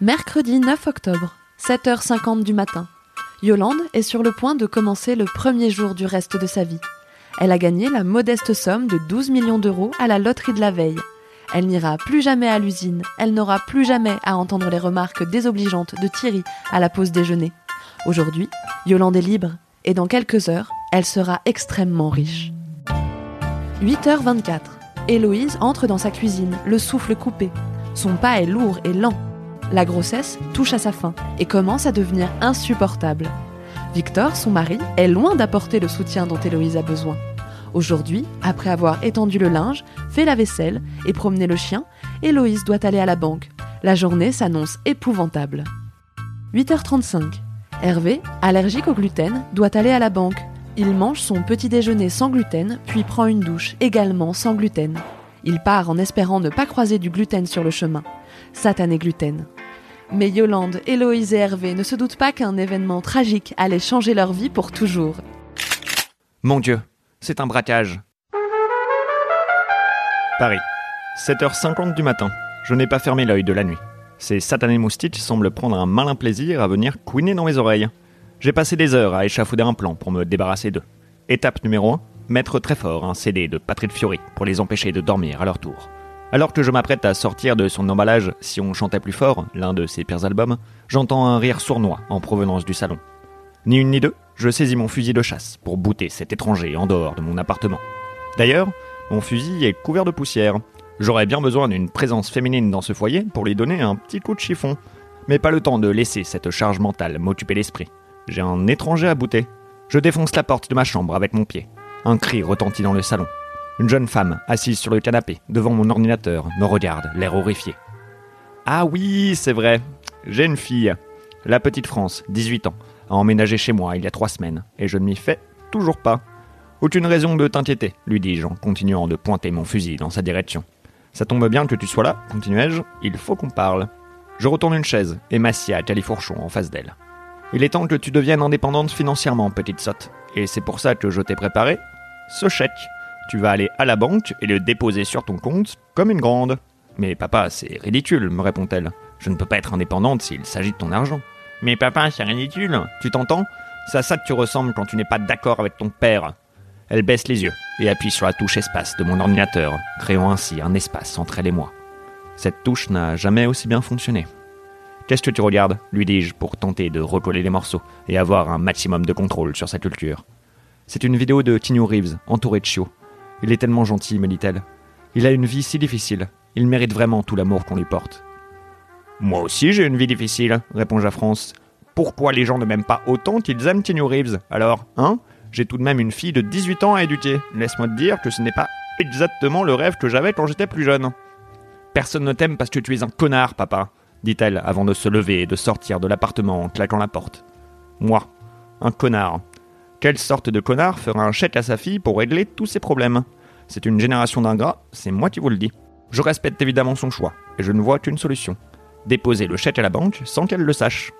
Mercredi 9 octobre, 7h50 du matin. Yolande est sur le point de commencer le premier jour du reste de sa vie. Elle a gagné la modeste somme de 12 millions d'euros à la loterie de la veille. Elle n'ira plus jamais à l'usine, elle n'aura plus jamais à entendre les remarques désobligeantes de Thierry à la pause déjeuner. Aujourd'hui, Yolande est libre, et dans quelques heures, elle sera extrêmement riche. 8h24. Héloïse entre dans sa cuisine, le souffle coupé. Son pas est lourd et lent. La grossesse touche à sa fin et commence à devenir insupportable. Victor, son mari, est loin d'apporter le soutien dont Héloïse a besoin. Aujourd'hui, après avoir étendu le linge, fait la vaisselle et promené le chien, Héloïse doit aller à la banque. La journée s'annonce épouvantable. 8h35. Hervé, allergique au gluten, doit aller à la banque. Il mange son petit déjeuner sans gluten, puis prend une douche également sans gluten. Il part en espérant ne pas croiser du gluten sur le chemin. Satané gluten. Mais Yolande, Héloïse et Hervé ne se doutent pas qu'un événement tragique allait changer leur vie pour toujours. Mon Dieu, c'est un braquage. Paris, 7h50 du matin. Je n'ai pas fermé l'œil de la nuit. Ces satanés moustiques semblent prendre un malin plaisir à venir couiner dans mes oreilles. J'ai passé des heures à échafauder un plan pour me débarrasser d'eux. Étape numéro 1, mettre très fort un CD de Patrick Fiori pour les empêcher de dormir à leur tour. Alors que je m'apprête à sortir de son emballage Si on chantait plus fort, l'un de ses pires albums, j'entends un rire sournois en provenance du salon. Ni une ni deux, je saisis mon fusil de chasse pour bouter cet étranger en dehors de mon appartement. D'ailleurs, mon fusil est couvert de poussière. J'aurais bien besoin d'une présence féminine dans ce foyer pour lui donner un petit coup de chiffon. Mais pas le temps de laisser cette charge mentale m'occuper l'esprit. J'ai un étranger à bouter. Je défonce la porte de ma chambre avec mon pied. Un cri retentit dans le salon. Une jeune femme, assise sur le canapé, devant mon ordinateur, me regarde, l'air horrifié. Ah oui, c'est vrai. J'ai une fille. La petite France, 18 ans, a emménagé chez moi il y a trois semaines, et je ne m'y fais toujours pas. Aucune raison de t'inquiéter, lui dis-je en continuant de pointer mon fusil dans sa direction. Ça tombe bien que tu sois là, continuai-je, il faut qu'on parle. Je retourne une chaise et m'assieds à Califourchon en face d'elle. Il est temps que tu deviennes indépendante financièrement, petite sotte. Et c'est pour ça que je t'ai préparé ce chèque. Tu vas aller à la banque et le déposer sur ton compte comme une grande. Mais papa, c'est ridicule, me répond-elle. Je ne peux pas être indépendante s'il s'agit de ton argent. Mais papa, c'est ridicule. Tu t'entends? C'est à ça que tu ressembles quand tu n'es pas d'accord avec ton père. Elle baisse les yeux et appuie sur la touche espace de mon ordinateur, créant ainsi un espace entre elle et moi. Cette touche n'a jamais aussi bien fonctionné. Qu'est-ce que tu regardes? lui dis-je pour tenter de recoller les morceaux et avoir un maximum de contrôle sur sa culture. C'est une vidéo de Tino Reeves, entouré de chiots. Il est tellement gentil, me dit-elle. Il a une vie si difficile. Il mérite vraiment tout l'amour qu'on lui porte. Moi aussi j'ai une vie difficile, répond à France. Pourquoi les gens ne m'aiment pas autant qu'ils aiment Tino Reeves? Alors, hein? J'ai tout de même une fille de 18 ans à éduquer. Laisse-moi te dire que ce n'est pas exactement le rêve que j'avais quand j'étais plus jeune. Personne ne t'aime parce que tu es un connard, papa dit-elle avant de se lever et de sortir de l'appartement en claquant la porte. Moi, un connard. Quelle sorte de connard fera un chèque à sa fille pour régler tous ses problèmes C'est une génération d'ingrats, c'est moi qui vous le dis. Je respecte évidemment son choix, et je ne vois qu'une solution. Déposer le chèque à la banque sans qu'elle le sache.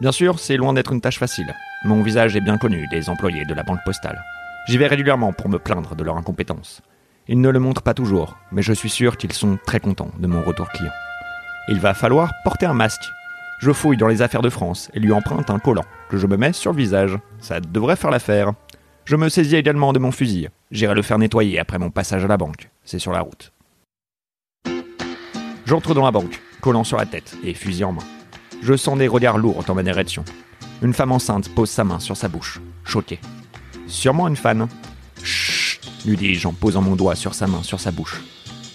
Bien sûr, c'est loin d'être une tâche facile. Mon visage est bien connu des employés de la banque postale. J'y vais régulièrement pour me plaindre de leur incompétence. Ils ne le montrent pas toujours, mais je suis sûr qu'ils sont très contents de mon retour client. Il va falloir porter un masque. Je fouille dans les affaires de France et lui emprunte un collant que je me mets sur le visage. Ça devrait faire l'affaire. Je me saisis également de mon fusil. J'irai le faire nettoyer après mon passage à la banque. C'est sur la route. J'entre dans la banque, collant sur la tête et fusil en main. Je sens des regards lourds dans ma direction. Une femme enceinte pose sa main sur sa bouche, choquée. Sûrement une fan. Chut, lui dis-je en posant mon doigt sur sa main, sur sa bouche.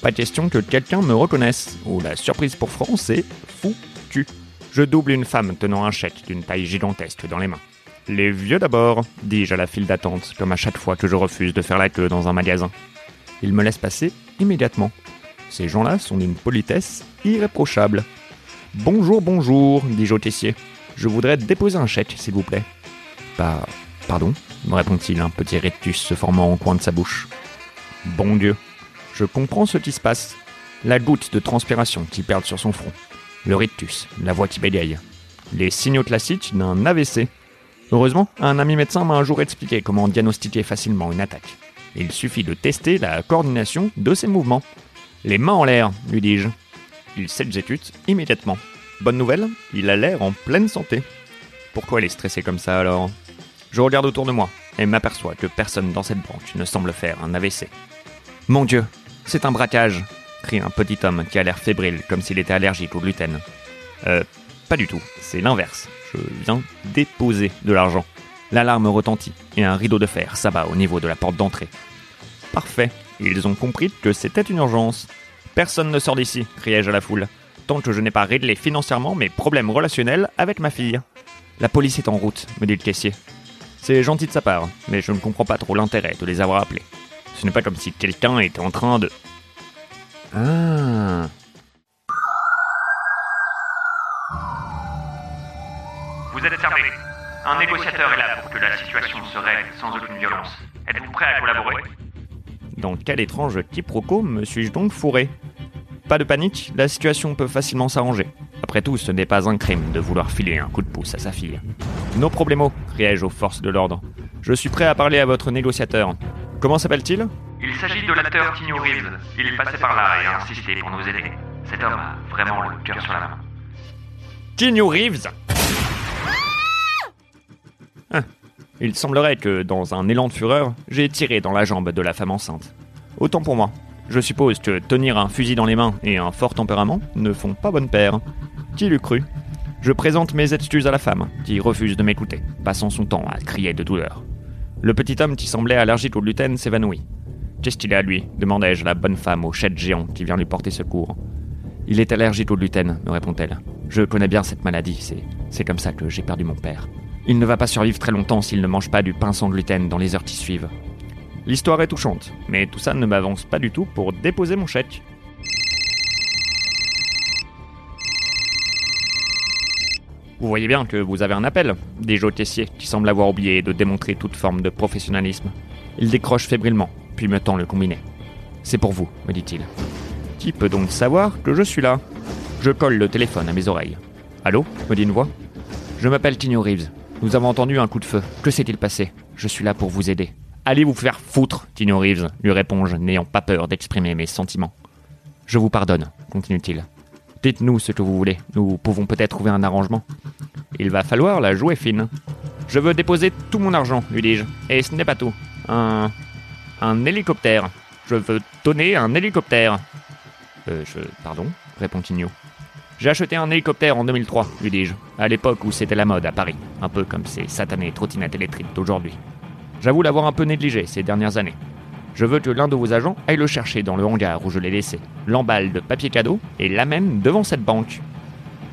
Pas question que quelqu'un me reconnaisse. Ou la surprise pour France c'est foutu. Je double une femme tenant un chèque d'une taille gigantesque dans les mains. Les vieux d'abord, dis-je à la file d'attente, comme à chaque fois que je refuse de faire la queue dans un magasin. Ils me laissent passer immédiatement. Ces gens-là sont d'une politesse irréprochable. Bonjour, bonjour, dis-je au caissier. Je voudrais déposer un chèque, s'il vous plaît. Bah, pardon, me répond-il, un petit rictus se formant au coin de sa bouche. Bon Dieu, je comprends ce qui se passe. La goutte de transpiration qui perd sur son front. Le rictus, la voix qui bégaye. Les signaux classiques d'un AVC. Heureusement, un ami médecin m'a un jour expliqué comment diagnostiquer facilement une attaque. Il suffit de tester la coordination de ses mouvements. Les mains en l'air, lui dis-je. Il s'exécute immédiatement. Bonne nouvelle, il a l'air en pleine santé. Pourquoi il est stressé comme ça alors? Je regarde autour de moi et m'aperçois que personne dans cette banque ne semble faire un AVC. Mon Dieu, c'est un braquage un petit homme qui a l'air fébrile comme s'il était allergique au gluten. Euh, pas du tout, c'est l'inverse. Je viens déposer de l'argent. L'alarme retentit et un rideau de fer s'abat au niveau de la porte d'entrée. Parfait, ils ont compris que c'était une urgence. Personne ne sort d'ici, criai-je à la foule, tant que je n'ai pas réglé financièrement mes problèmes relationnels avec ma fille. La police est en route, me dit le caissier. C'est gentil de sa part, mais je ne comprends pas trop l'intérêt de les avoir appelés. Ce n'est pas comme si quelqu'un était en train de... Ah. Vous êtes fermé. Un négociateur est là pour que la situation se règle sans aucune violence. Êtes-vous prêt à collaborer? Dans quel étrange quiproquo me suis-je donc fourré? Pas de panique, la situation peut facilement s'arranger. Après tout, ce n'est pas un crime de vouloir filer un coup de pouce à sa fille. No problemo, criai-je aux forces de l'ordre. Je suis prêt à parler à votre négociateur. Comment s'appelle-t-il? Il s'agit de l'acteur Tino Reeves. Il est passé par là et a insisté pour nous aider. Cet homme a vraiment le cœur sur la main. Keanu Reeves Ah, Il semblerait que, dans un élan de fureur, j'ai tiré dans la jambe de la femme enceinte. Autant pour moi. Je suppose que tenir un fusil dans les mains et un fort tempérament ne font pas bonne paire. Qui l'eût cru? Je présente mes excuses à la femme, qui refuse de m'écouter, passant son temps à crier de douleur. Le petit homme qui semblait allergique au gluten s'évanouit. Qu'est-ce qu'il a, lui demandai-je à la bonne femme au chèque géant qui vient lui porter secours. Il est allergique au gluten, me répond-elle. Je connais bien cette maladie, c'est, c'est comme ça que j'ai perdu mon père. Il ne va pas survivre très longtemps s'il ne mange pas du pain sans gluten dans les heures qui suivent. L'histoire est touchante, mais tout ça ne m'avance pas du tout pour déposer mon chèque. Vous voyez bien que vous avez un appel, dit Joe Tessier, qui semble avoir oublié de démontrer toute forme de professionnalisme. Il décroche fébrilement, puis me tend le combiné. C'est pour vous, me dit-il. Qui peut donc savoir que je suis là? Je colle le téléphone à mes oreilles. Allô? me dit une voix. Je m'appelle Tino Reeves. Nous avons entendu un coup de feu. Que s'est-il passé? Je suis là pour vous aider. Allez vous faire foutre, Tino Reeves, lui réponds-je, n'ayant pas peur d'exprimer mes sentiments. Je vous pardonne, continue-t-il. Dites-nous ce que vous voulez, nous pouvons peut-être trouver un arrangement. Il va falloir la jouer fine. Je veux déposer tout mon argent, lui dis-je. Et ce n'est pas tout. Un. Un hélicoptère. Je veux donner un hélicoptère. Euh, je. pardon répond Tigno. J'ai acheté un hélicoptère en 2003, lui dis-je, à l'époque où c'était la mode à Paris, un peu comme ces satanées trottinettes électriques d'aujourd'hui. J'avoue l'avoir un peu négligé ces dernières années. Je veux que l'un de vos agents aille le chercher dans le hangar où je l'ai laissé, l'emballe de papier cadeau et l'amène devant cette banque.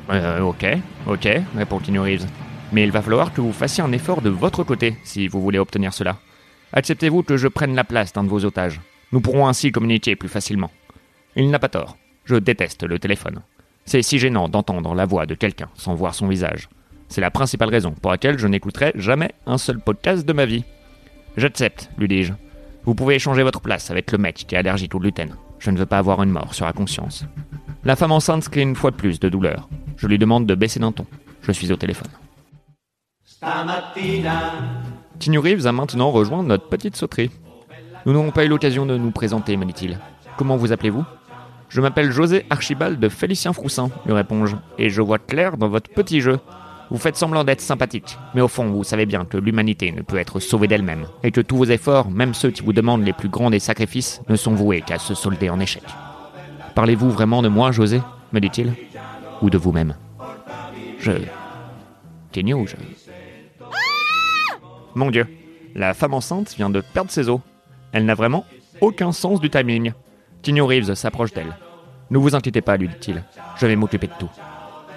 Euh, ok, ok, répond Keanu Reeves. Mais il va falloir que vous fassiez un effort de votre côté si vous voulez obtenir cela. Acceptez-vous que je prenne la place d'un de vos otages Nous pourrons ainsi communiquer plus facilement. Il n'a pas tort. Je déteste le téléphone. C'est si gênant d'entendre la voix de quelqu'un sans voir son visage. C'est la principale raison pour laquelle je n'écouterai jamais un seul podcast de ma vie. J'accepte, lui dis-je. Vous pouvez échanger votre place avec le mec qui est allergique au gluten. Je ne veux pas avoir une mort sur la conscience. La femme enceinte crie une fois de plus de douleur. Je lui demande de baisser d'un ton. Je suis au téléphone. Tinu Reeves a maintenant rejoint notre petite sauterie. Nous n'avons pas eu l'occasion de nous présenter, me dit-il. Comment vous appelez-vous? Je m'appelle José Archibald de Félicien Froussin, lui réponds-je, et je vois clair dans votre petit jeu. Vous faites semblant d'être sympathique, mais au fond, vous savez bien que l'humanité ne peut être sauvée d'elle-même, et que tous vos efforts, même ceux qui vous demandent les plus grands des sacrifices, ne sont voués qu'à se solder en échec. Parlez-vous vraiment de moi, José? me dit-il. Ou de vous-même? Je. Kenyo, je. Mon Dieu, la femme enceinte vient de perdre ses os. Elle n'a vraiment aucun sens du timing. Tigno Reeves s'approche d'elle. Ne vous inquiétez pas, lui dit-il. Je vais m'occuper de tout.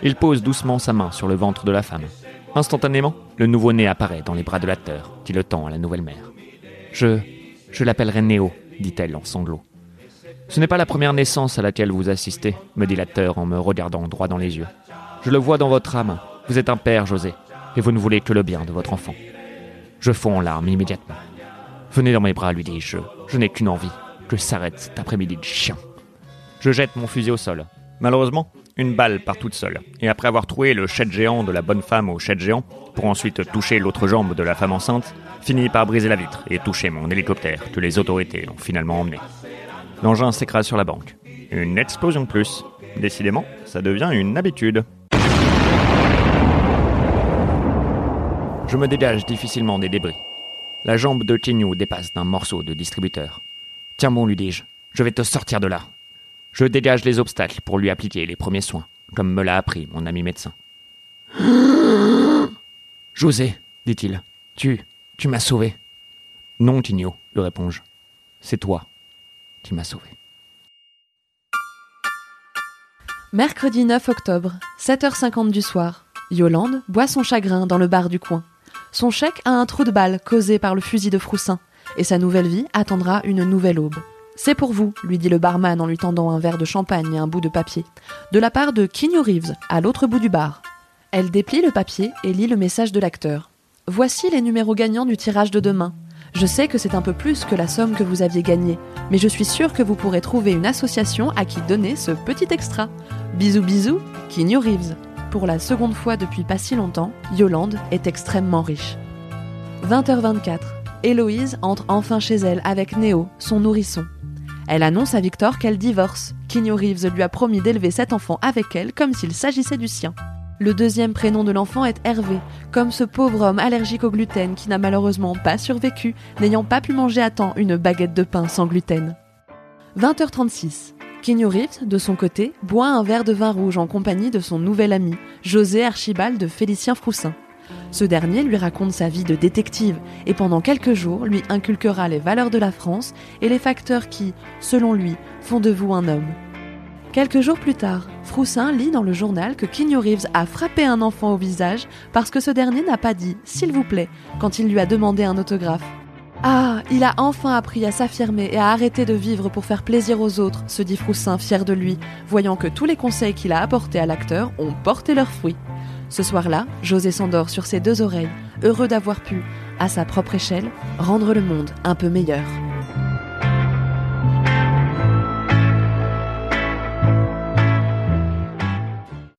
Il pose doucement sa main sur le ventre de la femme. Instantanément, le nouveau-né apparaît dans les bras de l'acteur, qui le tend à la nouvelle mère. Je. je l'appellerai Néo, dit-elle en sanglots. Ce n'est pas la première naissance à laquelle vous assistez, me dit l'acteur en me regardant droit dans les yeux. Je le vois dans votre âme. Vous êtes un père, José, et vous ne voulez que le bien de votre enfant. Je fonds en larmes immédiatement. Venez dans mes bras, lui dis-je. Je n'ai qu'une envie, que s'arrête cet après-midi de chien. Je jette mon fusil au sol. Malheureusement, une balle part toute seule, et après avoir troué le chèque géant de la bonne femme au chèque géant, pour ensuite toucher l'autre jambe de la femme enceinte, finit par briser la vitre et toucher mon hélicoptère que les autorités ont finalement emmené. L'engin s'écrase sur la banque. Une explosion de plus. Décidément, ça devient une habitude. Je me dégage difficilement des débris. La jambe de Tignou dépasse d'un morceau de distributeur. Tiens bon, lui dis-je, je vais te sortir de là. Je dégage les obstacles pour lui appliquer les premiers soins, comme me l'a appris mon ami médecin. José, dit-il, tu, tu m'as sauvé. Non, Tigno, lui réponds-je. C'est toi qui m'as sauvé. Mercredi 9 octobre, 7h50 du soir. Yolande boit son chagrin dans le bar du coin. Son chèque a un trou de balle causé par le fusil de Froussin, et sa nouvelle vie attendra une nouvelle aube. C'est pour vous, lui dit le barman en lui tendant un verre de champagne et un bout de papier, de la part de Kinyo Reeves, à l'autre bout du bar. Elle déplie le papier et lit le message de l'acteur. Voici les numéros gagnants du tirage de demain. Je sais que c'est un peu plus que la somme que vous aviez gagnée, mais je suis sûre que vous pourrez trouver une association à qui donner ce petit extra. Bisous bisous, Kinyo Reeves. Pour la seconde fois depuis pas si longtemps, Yolande est extrêmement riche. 20h24. Héloïse entre enfin chez elle avec Néo, son nourrisson. Elle annonce à Victor qu'elle divorce. Kinyo Reeves lui a promis d'élever cet enfant avec elle comme s'il s'agissait du sien. Le deuxième prénom de l'enfant est Hervé, comme ce pauvre homme allergique au gluten qui n'a malheureusement pas survécu, n'ayant pas pu manger à temps une baguette de pain sans gluten. 20h36. Kenyo Reeves, de son côté, boit un verre de vin rouge en compagnie de son nouvel ami, José Archibald de Félicien Froussin. Ce dernier lui raconte sa vie de détective et pendant quelques jours lui inculquera les valeurs de la France et les facteurs qui, selon lui, font de vous un homme. Quelques jours plus tard, Froussin lit dans le journal que Kinyo Reeves a frappé un enfant au visage parce que ce dernier n'a pas dit s'il vous plaît quand il lui a demandé un autographe. Ah, il a enfin appris à s'affirmer et à arrêter de vivre pour faire plaisir aux autres, se dit Froussin fier de lui, voyant que tous les conseils qu'il a apportés à l'acteur ont porté leurs fruits. Ce soir-là, José s'endort sur ses deux oreilles, heureux d'avoir pu, à sa propre échelle, rendre le monde un peu meilleur.